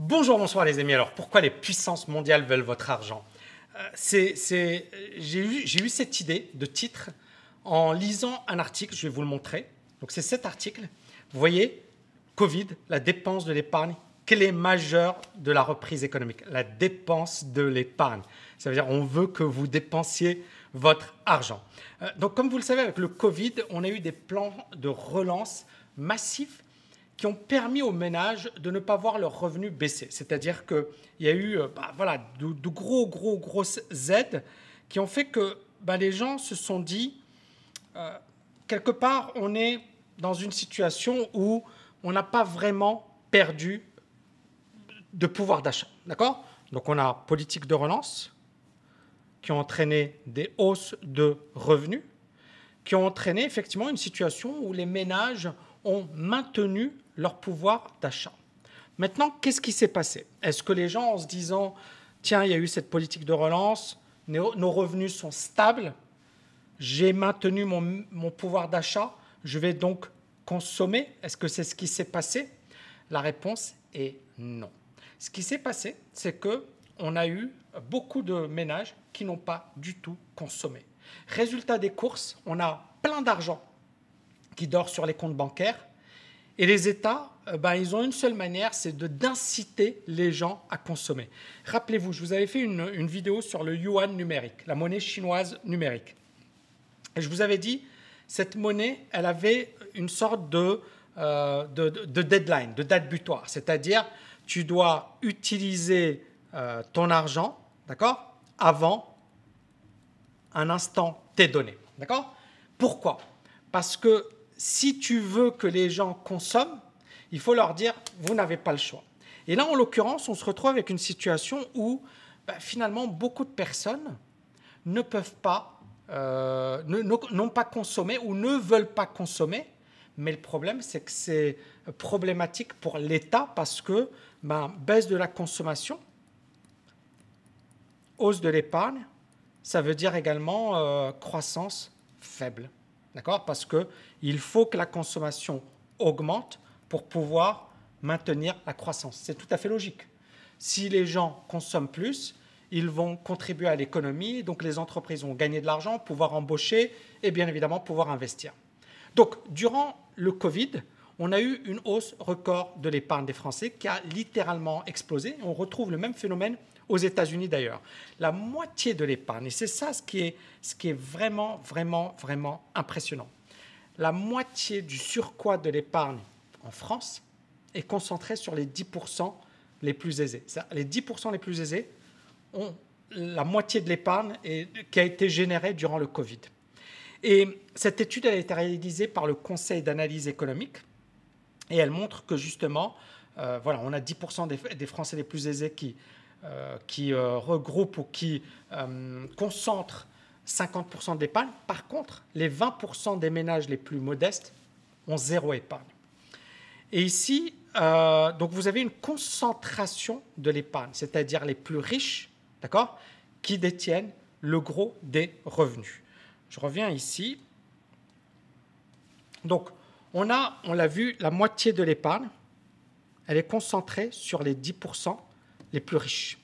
Bonjour, bonsoir les amis. Alors pourquoi les puissances mondiales veulent votre argent euh, c'est, j'ai, eu, j'ai eu cette idée de titre en lisant un article, je vais vous le montrer. Donc c'est cet article. Vous voyez, Covid, la dépense de l'épargne, clé majeure de la reprise économique, la dépense de l'épargne. Ça veut dire on veut que vous dépensiez votre argent. Euh, donc comme vous le savez, avec le Covid, on a eu des plans de relance massifs qui ont permis aux ménages de ne pas voir leurs revenus baisser. C'est-à-dire qu'il y a eu euh, bah, voilà, de, gros, gros, grosses aides qui ont fait que bah, les gens se sont dit, euh, quelque part, on est dans une situation où on n'a pas vraiment perdu de pouvoir d'achat. D'accord? Donc on a politique de relance qui ont entraîné des hausses de revenus, qui ont entraîné effectivement une situation où les ménages ont maintenu leur pouvoir d'achat. Maintenant, qu'est-ce qui s'est passé? Est-ce que les gens, en se disant, tiens, il y a eu cette politique de relance, nos revenus sont stables, j'ai maintenu mon, mon pouvoir d'achat, je vais donc consommer? Est-ce que c'est ce qui s'est passé? La réponse est non. Ce qui s'est passé, c'est que on a eu beaucoup de ménages qui n'ont pas du tout consommé. Résultat des courses, on a plein d'argent qui dort sur les comptes bancaires et les États, euh, ben, ils ont une seule manière, c'est d'inciter les gens à consommer. Rappelez-vous, je vous avais fait une, une, vidéo sur le yuan numérique, la monnaie chinoise numérique. Et je vous avais dit, cette monnaie, elle avait une sorte de, euh, de, de, deadline, de date butoir. C'est-à-dire, tu dois utiliser euh, ton argent, d'accord, avant un instant T donné. D'accord? Pourquoi? Parce que si tu veux que les gens consomment, il faut leur dire, vous n'avez pas le choix. Et là, en l'occurrence, on se retrouve avec une situation où bah, finalement, beaucoup de personnes ne peuvent pas, euh, n'ont pas consommé ou ne veulent pas consommer. Mais le problème, c'est que c'est problématique pour l'État parce que bah, baisse de la consommation, hausse de l'épargne, ça veut dire également euh, croissance faible. D'accord? Parce qu'il faut que la consommation augmente pour pouvoir maintenir la croissance. C'est tout à fait logique. Si les gens consomment plus, ils vont contribuer à l'économie, donc les entreprises vont gagner de l'argent, pouvoir embaucher et bien évidemment pouvoir investir. Donc, durant le Covid, on a eu une hausse record de l'épargne des Français qui a littéralement explosé. On retrouve le même phénomène aux États-Unis d'ailleurs. La moitié de l'épargne, et c'est ça ce qui, est, vraiment, vraiment, vraiment impressionnant. La moitié du surcroît de l'épargne en France est concentrée sur les 10% les plus aisés. Les 10% les plus aisés ont la moitié de l'épargne qui a été générée durant le Covid. Et cette étude a été réalisée par le Conseil d'analyse économique et elle montre que justement, euh, voilà, on a 10% des, Français les plus aisés qui euh, euh, regroupe ou qui euh, concentre 50% d'épargne. Par contre, les 20% des ménages les plus modestes ont zéro épargne. Et ici, donc vous avez une concentration de l'épargne, c'est-à-dire les plus riches, d'accord, qui détiennent le gros des revenus. Je reviens ici. Donc, on a, on l'a vu, la moitié de l'épargne, elle est concentrée sur les 10% les plus riches.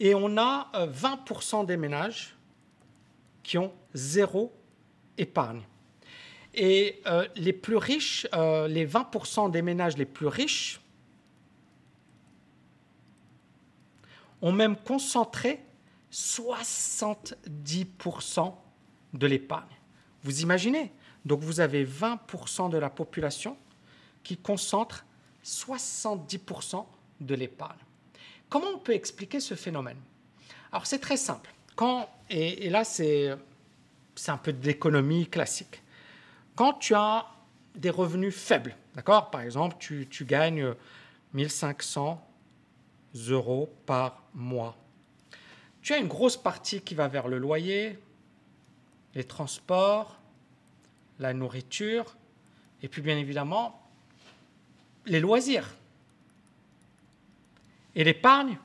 Et on a 20% euh, des ménages qui ont zéro épargne. Et euh, les plus riches, euh, les 20% des ménages les plus riches, ont même concentré 70% de l'épargne. Vous imaginez? Donc vous avez 20% de la population qui concentre 70% de l'épargne. Comment on peut expliquer ce phénomène? Alors c'est très simple. Quand, et, là c'est un peu d'économie classique. Quand tu as des revenus faibles, d'accord? Par exemple, tu, tu gagnes 1500 euros par mois. Tu as une grosse partie qui va vers le loyer, les transports, la nourriture, et puis bien évidemment les loisirs. Et l'épargne,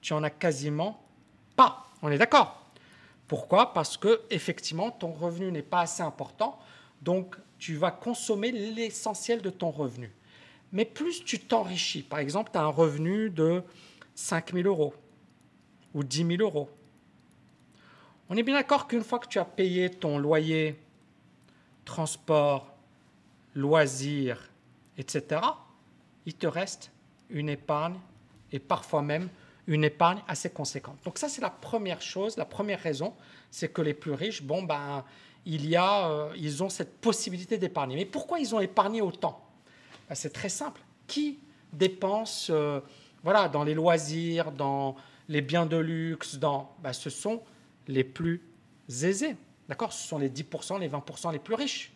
tu en as quasiment pas. On est d'accord? Pourquoi? Parce que effectivement, ton revenu n'est pas assez important, donc tu vas consommer l'essentiel de ton revenu. mais plus tu t'enrichis. Par exemple, tu as un revenu de 5 000 euros ou 10 000 euros. On est bien d'accord qu'une fois que tu as payé ton loyer, transport, loisirs, etc., il te reste une épargne et parfois même une épargne assez conséquente. Donc ça, c'est la première chose, la première raison, c'est que les plus riches, bon, ben, il y a, euh, ils ont cette possibilité d'épargner. Mais pourquoi ils ont épargné autant? Ben, C'est très simple. Qui dépense euh, voilà, dans les loisirs, dans les biens de luxe, dans, ben, ce sont les plus aisés. D'accord? Ce sont les 10%, les 20% les plus riches.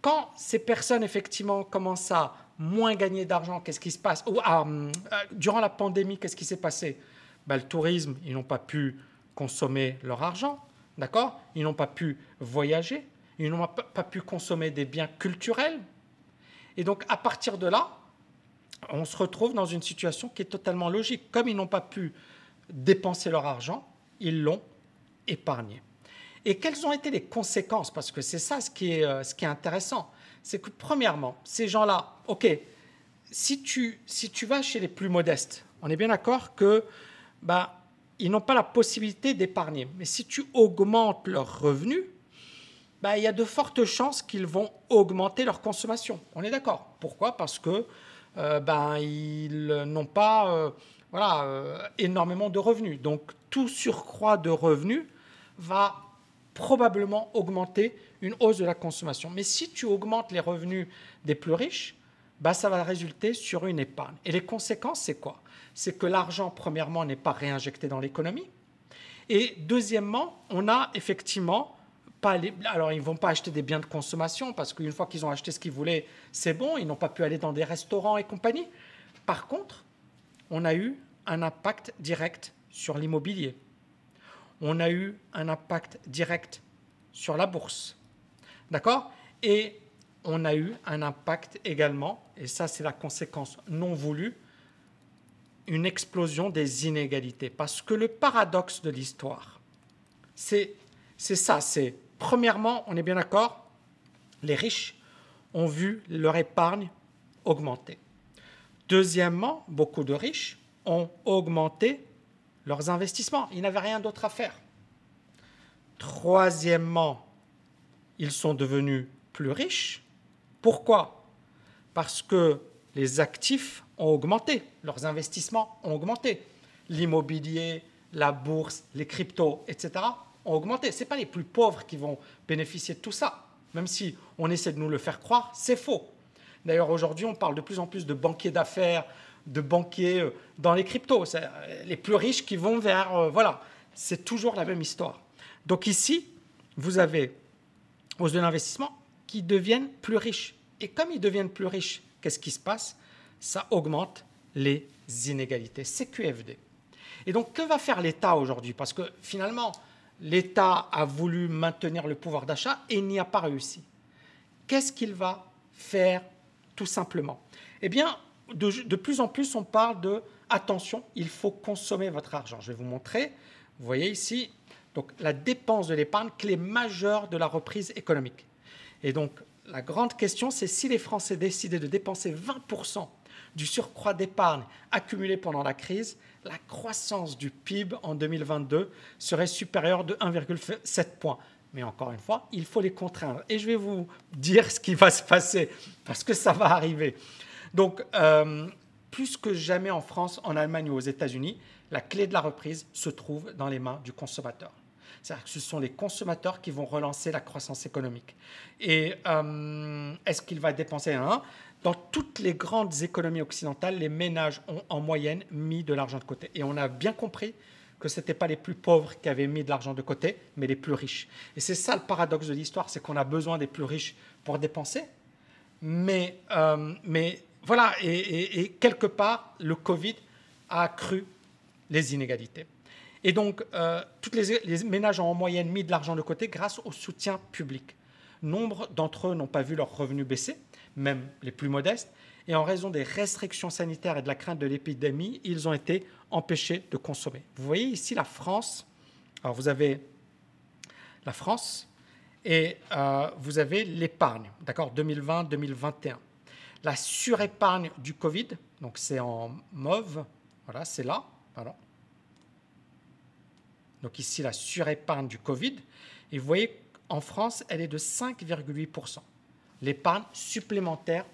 Quand ces personnes, effectivement, commencent à moins gagner d'argent, qu'est-ce qui se passe? Ou, euh, Durant la pandémie, qu'est-ce qui s'est passé? Ben, Le tourisme, ils n'ont pas pu consommer leur argent. D'accord? Ils n'ont pas pu voyager, ils n'ont pas pu consommer des biens culturels. Et donc, à partir de là, on se retrouve dans une situation qui est totalement logique. Comme ils n'ont pas pu dépenser leur argent, ils l'ont épargné. Et quelles ont été les conséquences? Parce que c'est ça ce qui est, euh, ce qui est intéressant. C'est que, premièrement, ces gens-là, OK, si tu, si tu vas chez les plus modestes, on est bien d'accord que bah, ils n'ont pas la possibilité d'épargner. Mais si tu augmentes leurs revenus, bah, il y a de fortes chances qu'ils vont augmenter leur consommation. On est d'accord. Pourquoi? Parce que ben, ils n'ont pas euh, voilà, énormément de revenus. Donc tout surcroît de revenus va probablement augmenter une hausse de la consommation. Mais si tu augmentes les revenus des plus riches, bah, ça va résulter sur une épargne. Et les conséquences, c'est quoi? C'est que l'argent, premièrement, n'est pas réinjecté dans l'économie. Et deuxièmement, on a effectivement pas les... Alors, ils ne vont pas acheter des biens de consommation parce qu'une fois qu'ils ont acheté ce qu'ils voulaient, c'est bon, ils n'ont pas pu aller dans des restaurants et compagnie. Par contre, on a eu un impact direct sur l'immobilier. On a eu un impact direct sur la bourse. D'accord? Et on a eu un impact également, et ça c'est la conséquence non voulue, une explosion des inégalités. Parce que le paradoxe de l'histoire, c'est ça, c'est premièrement, on est bien d'accord, les riches ont vu leur épargne augmenter. Deuxièmement, beaucoup de riches ont augmenté leurs investissements. Ils n'avaient rien d'autre à faire. Troisièmement, ils sont devenus plus riches pourquoi? Parce que les actifs ont augmenté, leurs investissements ont augmenté. L'immobilier, la bourse, les cryptos, etc. ont augmenté. Ce n'est pas les plus pauvres qui vont bénéficier de tout ça. Même si on essaie de nous le faire croire, c'est faux. D'ailleurs, aujourd'hui, on parle de plus en plus de banquiers d'affaires, de banquiers euh, dans les cryptos. Euh, les plus riches qui vont vers... Euh, voilà, c'est toujours la même histoire. Donc ici, vous avez hausse de l'investissement, qui deviennent plus riches. Et comme ils deviennent plus riches, qu'est-ce qui se passe? Ça augmente les inégalités. C'est QFD. Et donc, que va faire l'État aujourd'hui? Parce que finalement, l'État a voulu maintenir le pouvoir d'achat et n'y a pas réussi. Qu'est-ce qu'il va faire tout simplement? Eh bien, de, plus en plus, on parle de attention, il faut consommer votre argent. Je vais vous montrer. Vous voyez ici, donc la dépense de l'épargne, clé majeure de la reprise économique. Et donc, la grande question, c'est si les Français décidaient de dépenser 20% du surcroît d'épargne accumulé pendant la crise, la croissance du PIB en 2022 serait supérieure de 1,7 points. Mais encore une fois, il faut les contraindre. Et je vais vous dire ce qui va se passer, parce que ça va arriver. Donc, euh, plus que jamais en France, en Allemagne ou aux États-Unis, la clé de la reprise se trouve dans les mains du consommateur. C'est-à-dire que ce sont les consommateurs qui vont relancer la croissance économique. Et euh, est-ce qu'il va dépenser Dans toutes les grandes économies occidentales, les ménages ont en moyenne mis de l'argent de côté. Et on a bien compris que ce n'étaient pas les plus pauvres qui avaient mis de l'argent de côté, mais les plus riches. Et c'est ça le paradoxe de l'histoire, c'est qu'on a besoin des plus riches pour dépenser. Mais, euh, mais voilà, et, quelque part, le Covid a accru les inégalités. Et donc, euh, tous les, ménages ont en moyenne mis de l'argent de côté grâce au soutien public. Nombre d'entre eux n'ont pas vu leurs revenus baisser, même les plus modestes, et en raison des restrictions sanitaires et de la crainte de l'épidémie, ils ont été empêchés de consommer. Vous voyez ici la France. Alors, vous avez la France et euh, vous avez l'épargne, d'accord, 2020-2021. La surépargne du Covid. Donc c'est en mauve. Voilà, c'est là. Voilà. Donc ici, la surépargne du Covid. Et vous voyez, en France, elle est de 5,8%. L'épargne supplémentaire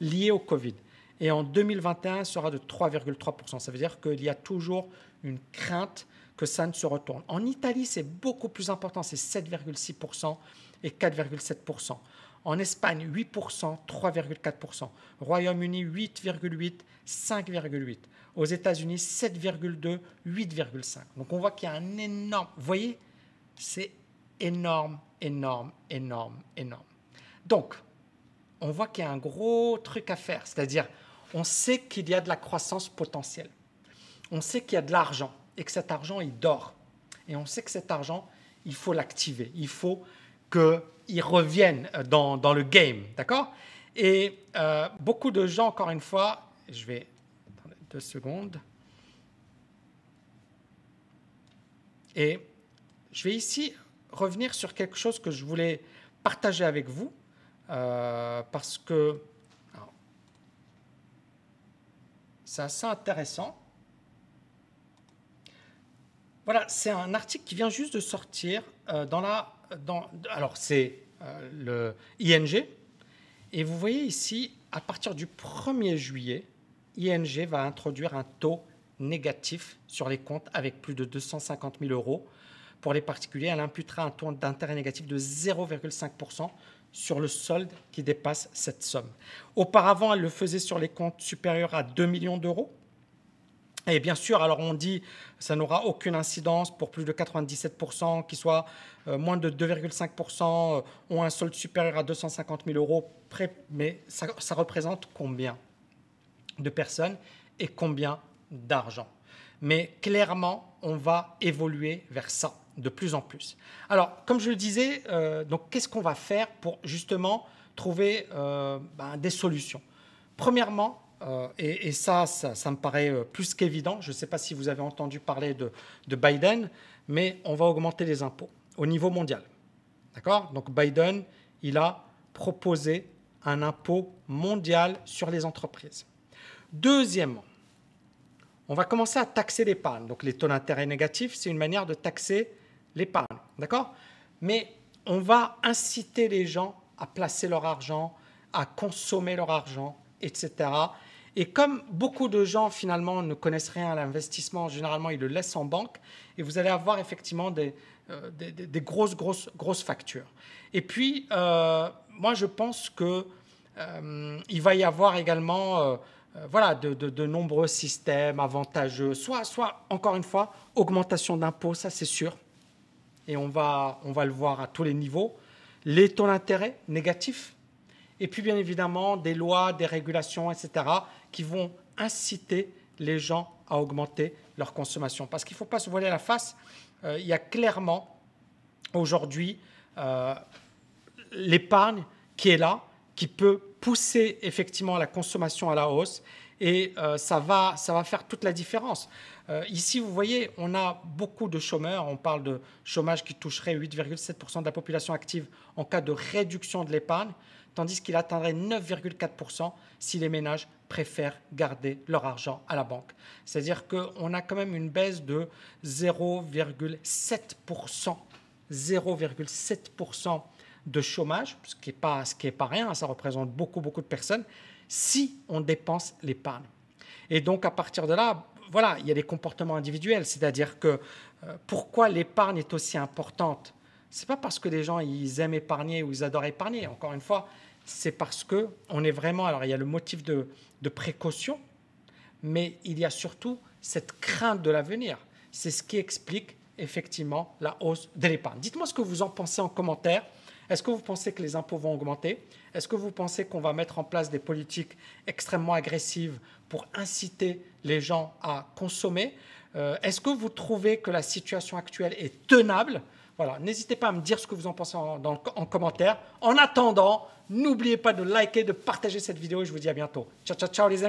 liée au Covid. Et en 2021, elle sera de 3,3%. Ça veut dire qu'il y a toujours une crainte que ça ne se retourne. En Italie, c'est beaucoup plus important, c'est 7,6% et 4,7%. En Espagne, 8%, 3,4%. Royaume-Uni, 8,8%, 5,8%. Aux États-Unis, 7,2%, 8,5%. Donc on voit qu'il y a un énorme... Vous voyez, c'est énorme, énorme, énorme, énorme. Donc, on voit qu'il y a un gros truc à faire, c'est-à-dire on sait qu'il y a de la croissance potentielle. On sait qu'il y a de l'argent et que cet argent, il dort. Et on sait que cet argent, il faut l'activer. Il faut qu'il revienne dans, dans, le game. D'accord? Et euh, beaucoup de gens, encore une fois, je vais. Attendez deux secondes. Et je vais ici revenir sur quelque chose que je voulais partager avec vous, euh, parce que c'est assez intéressant. Voilà, c'est un article qui vient juste de sortir euh, dans la. Alors, c'est euh, le ING. Et vous voyez ici, à partir du 1er juillet, ING va introduire un taux négatif sur les comptes avec plus de 250 000 euros. Pour les particuliers, elle imputera un taux d'intérêt négatif de 0,5% sur le solde qui dépasse cette somme. Auparavant, elle le faisait sur les comptes supérieurs à 2 millions d'euros. Et bien sûr, alors on dit ça n'aura aucune incidence pour plus de 97% qui soit euh, moins de 2,5% euh, ont un solde supérieur à 250 000 euros. Mais ça, représente combien de personnes et combien d'argent? Mais clairement, on va évoluer vers ça de plus en plus. Alors, comme je le disais, euh, donc qu'est-ce qu'on va faire pour justement trouver ben, des solutions? Premièrement, euh, et, ça, ça, me paraît euh, plus qu'évident. Je ne sais pas si vous avez entendu parler de, Biden, mais on va augmenter les impôts au niveau mondial. D'accord? Donc Biden, il a proposé un impôt mondial sur les entreprises. Deuxièmement, on va commencer à taxer l'épargne. Donc les taux d'intérêt négatifs, c'est une manière de taxer l'épargne. D'accord? Mais on va inciter les gens à placer leur argent, à consommer leur argent, etc. Et comme beaucoup de gens finalement ne connaissent rien à l'investissement, généralement ils le laissent en banque. Et vous allez avoir effectivement des, euh, grosses, grosses, grosses factures. Et puis, euh, moi je pense qu'il euh, va y avoir également voilà, de, de, nombreux systèmes avantageux, soit, soit encore une fois, augmentation d'impôts, ça c'est sûr, et on va, on va le voir à tous les niveaux, les taux d'intérêt négatifs, et puis bien évidemment des lois, des régulations, etc., qui vont inciter les gens à augmenter leur consommation. Parce qu'il ne faut pas se voiler la face, euh, il y a clairement aujourd'hui euh, l'épargne qui est là, qui peut pousser effectivement la consommation à la hausse et euh, ça, va, ça va faire toute la différence. ici, vous voyez, on a beaucoup de chômeurs. On parle de chômage qui toucherait 8,7% de la population active en cas de réduction de l'épargne tandis qu'il atteindrait 9,4% si les ménages préfèrent garder leur argent à la banque. C'est-à-dire qu'on a quand même une baisse de 0,7%. 0,7% de chômage, ce qui n'est pas, pas rien, ça représente beaucoup, beaucoup de personnes, si on dépense l'épargne. Et donc, à partir de là, voilà, il y a des comportements individuels, c'est-à-dire que euh, pourquoi l'épargne est aussi importante? C'est pas parce que les gens ils aiment épargner ou ils adorent épargner. Encore une fois, c'est parce que on est vraiment. Alors il y a le motif de, précaution, mais il y a surtout cette crainte de l'avenir. C'est ce qui explique effectivement la hausse de l'épargne. Dites-moi ce que vous en pensez en commentaire. Est-ce que vous pensez que les impôts vont augmenter? Est-ce que vous pensez qu'on va mettre en place des politiques extrêmement agressives pour inciter les gens à consommer? Euh, Est-ce que vous trouvez que la situation actuelle est tenable? Voilà, n'hésitez pas à me dire ce que vous en pensez en, en commentaire. En attendant, n'oubliez pas de liker, de partager cette vidéo et je vous dis à bientôt. Ciao, ciao, ciao les amis.